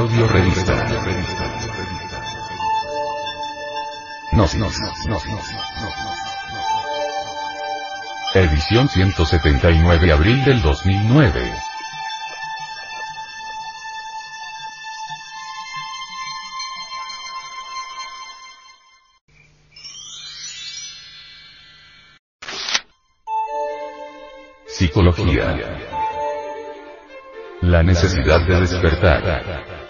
Audio revista. No, no, no, Edición 179 abril del 2009. Psicología. La necesidad de despertar.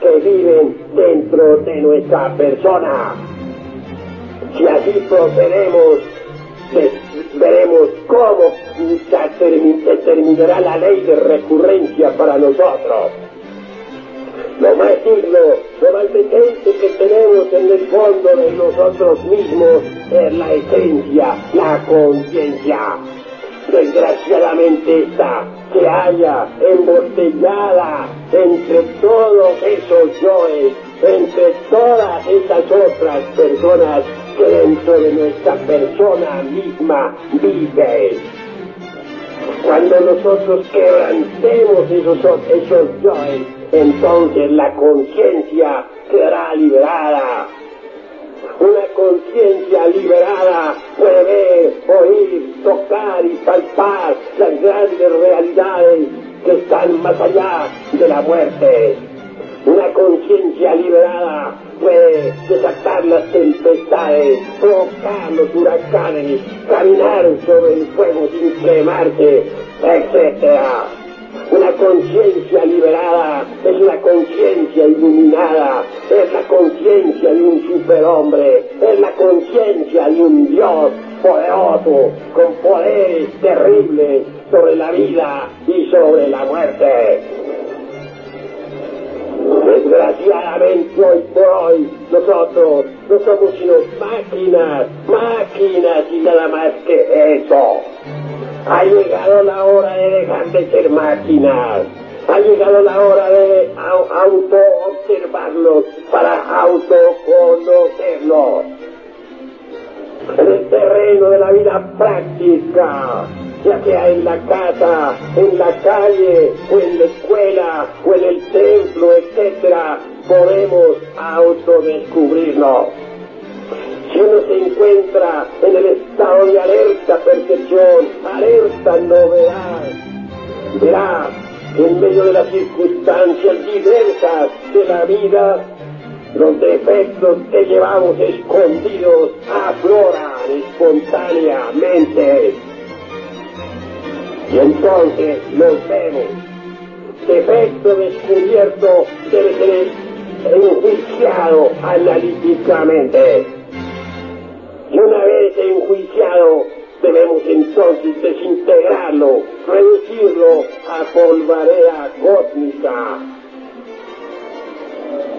que viven dentro de nuestra persona. Si así procedemos, veremos cómo se terminará la ley de recurrencia para nosotros. Lo más digno, lo más decente que tenemos en el fondo de nosotros mismos es la esencia, la conciencia. Desgraciadamente esta se haya embotellada entre todos esos yoes, entre todas esas otras personas que dentro de nuestra persona misma viven. Cuando nosotros quebrantemos esos, esos yoes, entonces la conciencia será liberada una conciencia liberada puede ver, oír, tocar y palpar las grandes realidades que están más allá de la muerte. Una conciencia liberada puede desatar las tempestades, provocar los huracanes, caminar sobre el fuego sin quemarse, etc. Una conciencia liberada es la conciencia iluminada, es la conciencia de un superhombre, es la conciencia de un Dios poderoso, con poderes terribles sobre la vida y sobre la muerte. Desgraciadamente hoy por hoy nosotros no somos sino máquinas, máquinas y nada más que eso. Ha llegado la hora de dejar de ser máquinas. Ha llegado la hora de auto-observarlos para autoconocerlos. En el terreno de la vida práctica, ya sea en la casa, en la calle, o en la escuela, o en el templo, etc., podemos autodescubrirnos. Si uno se encuentra en el estado de alerta percepción, alerta novedad, verá que en medio de las circunstancias diversas de la vida, los defectos que llevamos escondidos afloran espontáneamente. Y entonces los vemos. Defecto descubierto debe ser enjuiciado analíticamente. Y una vez enjuiciado, debemos entonces desintegrarlo, reducirlo a polvarea cósmica.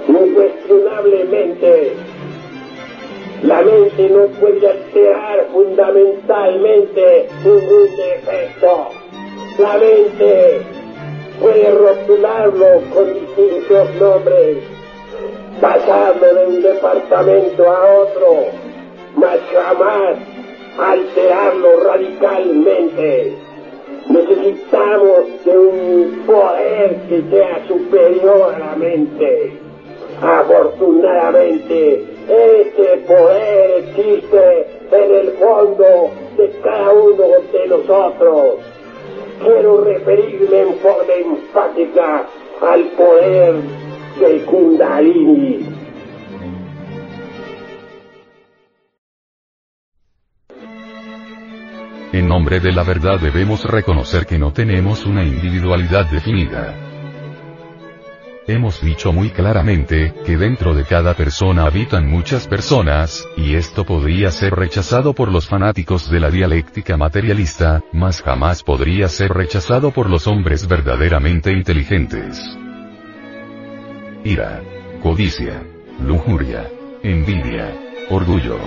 Incuestionablemente, la mente no puede alterar fundamentalmente ningún defecto. La mente puede rotularlo con distintos nombres, pasarlo de un departamento a otro, mas jamás alterarlo radicalmente. Necesitamos de un poder que sea superior a la mente. Afortunadamente, este poder existe en el fondo de cada uno de nosotros. Quiero referirme en forma enfática al poder del Kundalini nombre de la verdad debemos reconocer que no tenemos una individualidad definida. Hemos dicho muy claramente, que dentro de cada persona habitan muchas personas, y esto podría ser rechazado por los fanáticos de la dialéctica materialista, mas jamás podría ser rechazado por los hombres verdaderamente inteligentes. Ira, codicia, lujuria, envidia, orgullo,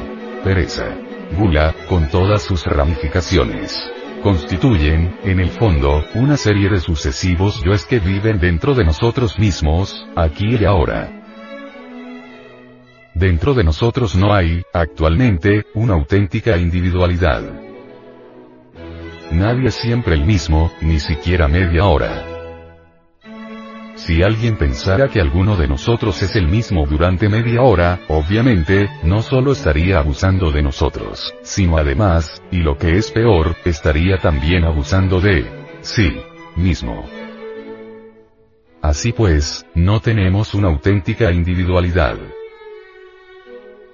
pereza, gula, con todas sus ramificaciones. Constituyen, en el fondo, una serie de sucesivos yoes que viven dentro de nosotros mismos, aquí y ahora. Dentro de nosotros no hay, actualmente, una auténtica individualidad. Nadie es siempre el mismo, ni siquiera media hora. Si alguien pensara que alguno de nosotros es el mismo durante media hora, obviamente, no solo estaría abusando de nosotros, sino además, y lo que es peor, estaría también abusando de sí mismo. Así pues, no tenemos una auténtica individualidad.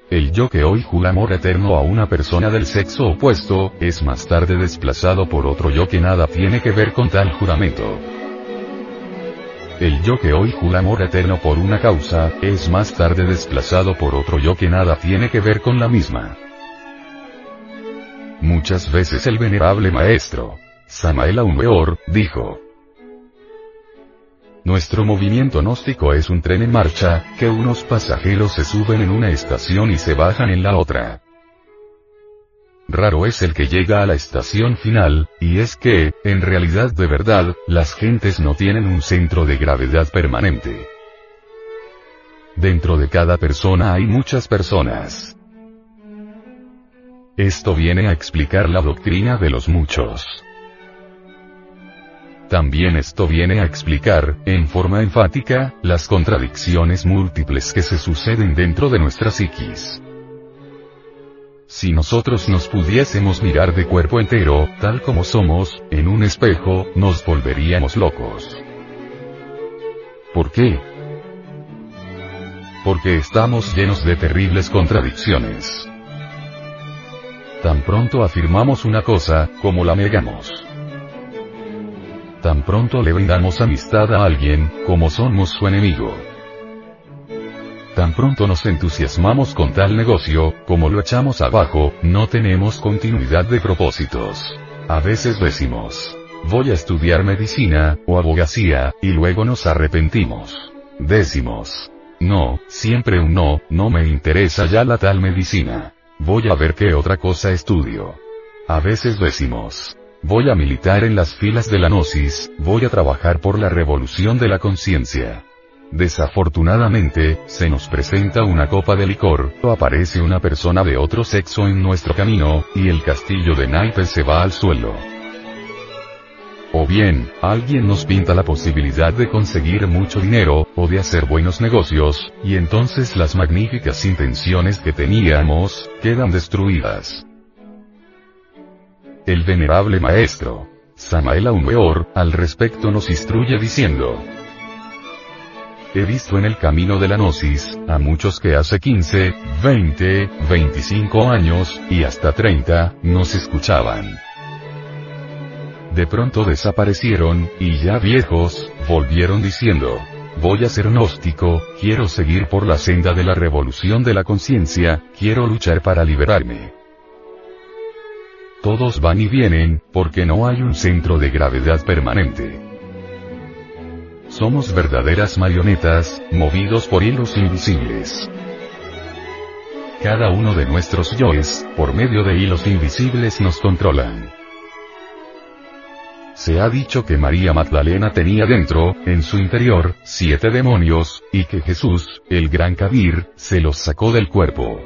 El yo que hoy jura amor eterno a una persona del sexo opuesto, es más tarde desplazado por otro yo que nada tiene que ver con tal juramento. El yo que hoy jura amor eterno por una causa, es más tarde desplazado por otro yo que nada tiene que ver con la misma. Muchas veces el venerable maestro, Samael Aumeor, dijo, Nuestro movimiento gnóstico es un tren en marcha, que unos pasajeros se suben en una estación y se bajan en la otra. Raro es el que llega a la estación final, y es que, en realidad de verdad, las gentes no tienen un centro de gravedad permanente. Dentro de cada persona hay muchas personas. Esto viene a explicar la doctrina de los muchos. También esto viene a explicar, en forma enfática, las contradicciones múltiples que se suceden dentro de nuestra psiquis. Si nosotros nos pudiésemos mirar de cuerpo entero, tal como somos, en un espejo, nos volveríamos locos. ¿Por qué? Porque estamos llenos de terribles contradicciones. Tan pronto afirmamos una cosa, como la negamos. Tan pronto le brindamos amistad a alguien, como somos su enemigo. Tan pronto nos entusiasmamos con tal negocio, como lo echamos abajo, no tenemos continuidad de propósitos. A veces decimos, voy a estudiar medicina, o abogacía, y luego nos arrepentimos. Decimos, no, siempre un no, no me interesa ya la tal medicina. Voy a ver qué otra cosa estudio. A veces decimos, voy a militar en las filas de la gnosis, voy a trabajar por la revolución de la conciencia. Desafortunadamente, se nos presenta una copa de licor, o aparece una persona de otro sexo en nuestro camino, y el castillo de naipes se va al suelo. O bien, alguien nos pinta la posibilidad de conseguir mucho dinero, o de hacer buenos negocios, y entonces las magníficas intenciones que teníamos, quedan destruidas. El venerable maestro, Samael Aumeor, al respecto nos instruye diciendo, He visto en el camino de la gnosis, a muchos que hace 15, 20, 25 años, y hasta 30, nos escuchaban. De pronto desaparecieron, y ya viejos, volvieron diciendo, voy a ser gnóstico, quiero seguir por la senda de la revolución de la conciencia, quiero luchar para liberarme. Todos van y vienen, porque no hay un centro de gravedad permanente. Somos verdaderas marionetas, movidos por hilos invisibles. Cada uno de nuestros yoes, por medio de hilos invisibles nos controlan. Se ha dicho que María Magdalena tenía dentro, en su interior, siete demonios, y que Jesús, el gran Kabir, se los sacó del cuerpo.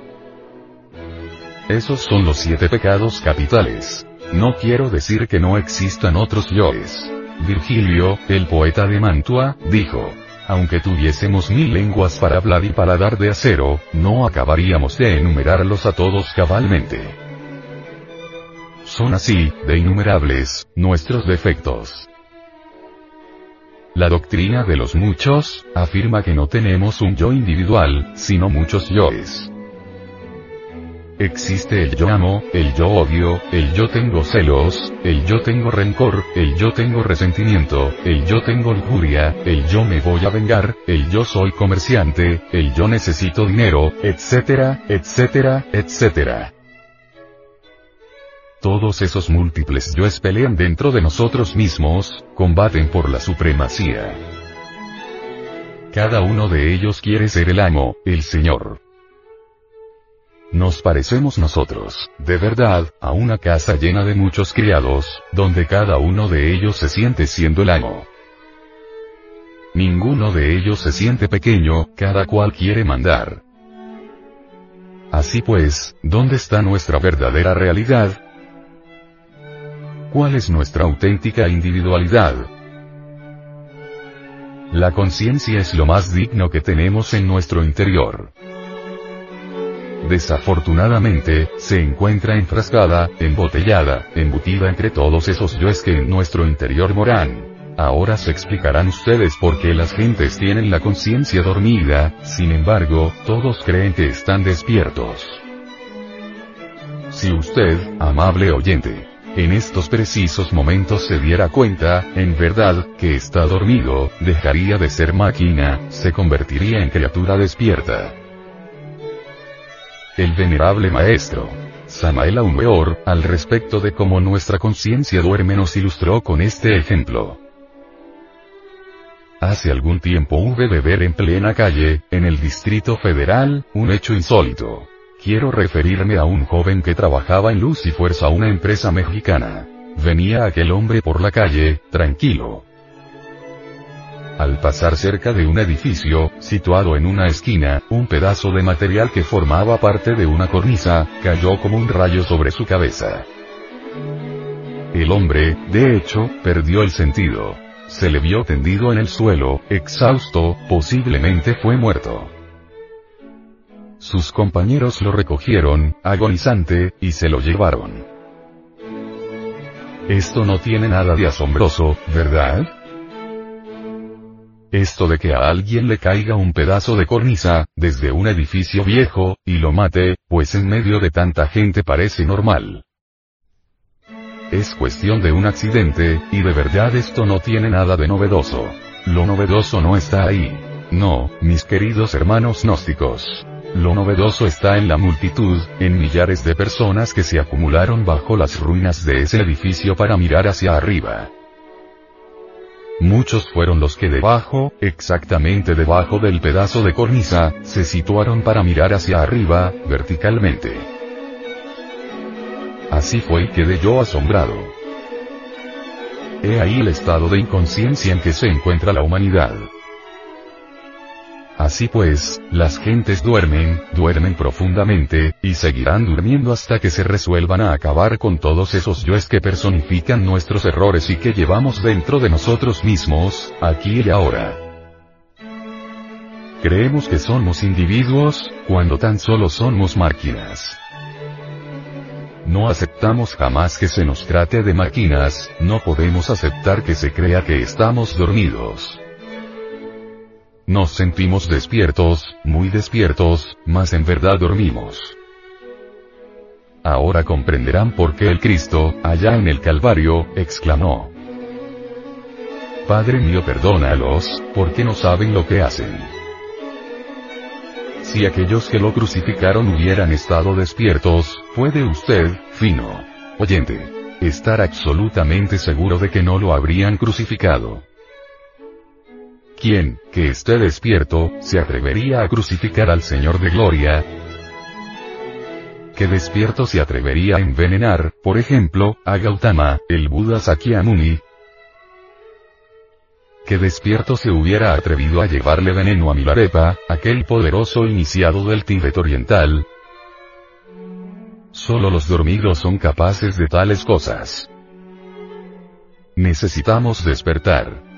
Esos son los siete pecados capitales. No quiero decir que no existan otros yoes. Virgilio, el poeta de Mantua, dijo, aunque tuviésemos mil lenguas para hablar y paladar de acero, no acabaríamos de enumerarlos a todos cabalmente. Son así, de innumerables, nuestros defectos. La doctrina de los muchos, afirma que no tenemos un yo individual, sino muchos yoes. Existe el yo amo, el yo odio, el yo tengo celos, el yo tengo rencor, el yo tengo resentimiento, el yo tengo lujuria, el yo me voy a vengar, el yo soy comerciante, el yo necesito dinero, etcétera, etcétera, etcétera. Todos esos múltiples yoes pelean dentro de nosotros mismos, combaten por la supremacía. Cada uno de ellos quiere ser el amo, el Señor. Nos parecemos nosotros, de verdad, a una casa llena de muchos criados, donde cada uno de ellos se siente siendo el amo. Ninguno de ellos se siente pequeño, cada cual quiere mandar. Así pues, ¿dónde está nuestra verdadera realidad? ¿Cuál es nuestra auténtica individualidad? La conciencia es lo más digno que tenemos en nuestro interior. Desafortunadamente, se encuentra enfrascada, embotellada, embutida entre todos esos yoes que en nuestro interior moran. Ahora se explicarán ustedes por qué las gentes tienen la conciencia dormida, sin embargo, todos creen que están despiertos. Si usted, amable oyente, en estos precisos momentos se diera cuenta, en verdad, que está dormido, dejaría de ser máquina, se convertiría en criatura despierta. El venerable maestro, Samael Aumeor, al respecto de cómo nuestra conciencia duerme nos ilustró con este ejemplo. Hace algún tiempo hube de ver en plena calle, en el Distrito Federal, un hecho insólito. Quiero referirme a un joven que trabajaba en Luz y Fuerza, una empresa mexicana. Venía aquel hombre por la calle, tranquilo. Al pasar cerca de un edificio, situado en una esquina, un pedazo de material que formaba parte de una cornisa, cayó como un rayo sobre su cabeza. El hombre, de hecho, perdió el sentido. Se le vio tendido en el suelo, exhausto, posiblemente fue muerto. Sus compañeros lo recogieron, agonizante, y se lo llevaron. Esto no tiene nada de asombroso, ¿verdad? Esto de que a alguien le caiga un pedazo de cornisa, desde un edificio viejo, y lo mate, pues en medio de tanta gente parece normal. Es cuestión de un accidente, y de verdad esto no tiene nada de novedoso. Lo novedoso no está ahí. No, mis queridos hermanos gnósticos. Lo novedoso está en la multitud, en millares de personas que se acumularon bajo las ruinas de ese edificio para mirar hacia arriba. Muchos fueron los que debajo, exactamente debajo del pedazo de cornisa, se situaron para mirar hacia arriba, verticalmente. Así fue y quedé yo asombrado. He ahí el estado de inconsciencia en que se encuentra la humanidad. Así pues, las gentes duermen, duermen profundamente, y seguirán durmiendo hasta que se resuelvan a acabar con todos esos yoes que personifican nuestros errores y que llevamos dentro de nosotros mismos, aquí y ahora. Creemos que somos individuos, cuando tan solo somos máquinas. No aceptamos jamás que se nos trate de máquinas, no podemos aceptar que se crea que estamos dormidos. Nos sentimos despiertos, muy despiertos, mas en verdad dormimos. Ahora comprenderán por qué el Cristo, allá en el Calvario, exclamó. Padre mío perdónalos, porque no saben lo que hacen. Si aquellos que lo crucificaron hubieran estado despiertos, puede usted, fino oyente, estar absolutamente seguro de que no lo habrían crucificado. ¿Quién, que esté despierto, se atrevería a crucificar al Señor de Gloria? ¿Qué despierto se atrevería a envenenar, por ejemplo, a Gautama, el Buda Sakyamuni? ¿Qué despierto se hubiera atrevido a llevarle veneno a Milarepa, aquel poderoso iniciado del Tíbet oriental? Solo los dormidos son capaces de tales cosas. Necesitamos despertar.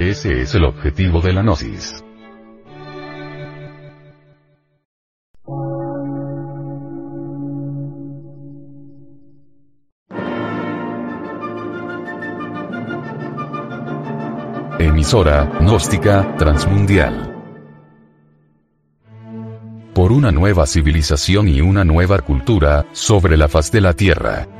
Ese es el objetivo de la gnosis. Emisora, gnóstica, transmundial por una nueva civilización y una nueva cultura, sobre la faz de la Tierra.